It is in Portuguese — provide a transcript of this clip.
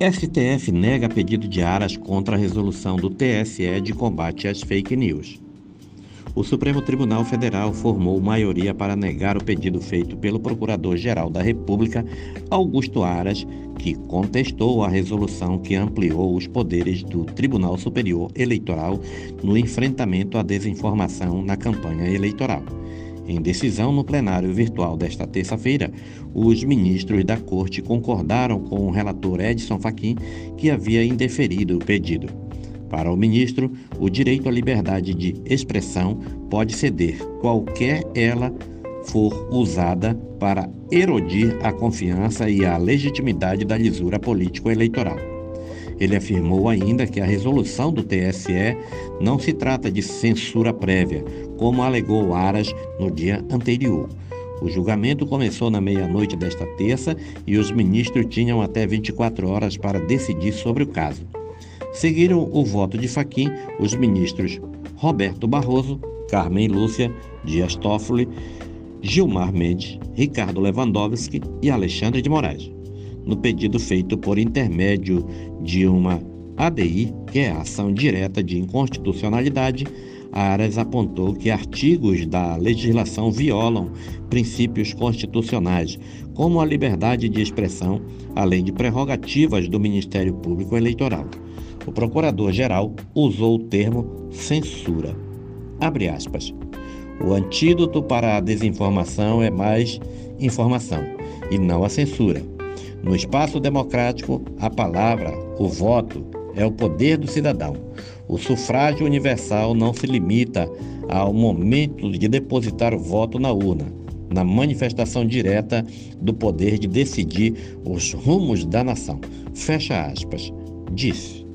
STF nega pedido de Aras contra a resolução do TSE de combate às fake news. O Supremo Tribunal Federal formou maioria para negar o pedido feito pelo Procurador-Geral da República, Augusto Aras, que contestou a resolução que ampliou os poderes do Tribunal Superior Eleitoral no enfrentamento à desinformação na campanha eleitoral. Em decisão no plenário virtual desta terça-feira, os ministros da Corte concordaram com o relator Edson Fachin, que havia indeferido o pedido. Para o ministro, o direito à liberdade de expressão pode ceder, qualquer ela for usada para erodir a confiança e a legitimidade da lisura político-eleitoral. Ele afirmou ainda que a resolução do TSE não se trata de censura prévia, como alegou Aras no dia anterior. O julgamento começou na meia-noite desta terça e os ministros tinham até 24 horas para decidir sobre o caso. Seguiram o voto de Faquim os ministros Roberto Barroso, Carmen Lúcia, Dias Toffoli, Gilmar Mendes, Ricardo Lewandowski e Alexandre de Moraes no pedido feito por intermédio de uma ADI, que é a ação direta de inconstitucionalidade, Aras apontou que artigos da legislação violam princípios constitucionais, como a liberdade de expressão, além de prerrogativas do Ministério Público Eleitoral. O procurador-geral usou o termo censura. Abre aspas. O antídoto para a desinformação é mais informação e não a censura. No espaço democrático, a palavra, o voto, é o poder do cidadão. O sufrágio universal não se limita ao momento de depositar o voto na urna, na manifestação direta do poder de decidir os rumos da nação. Fecha aspas. Disse.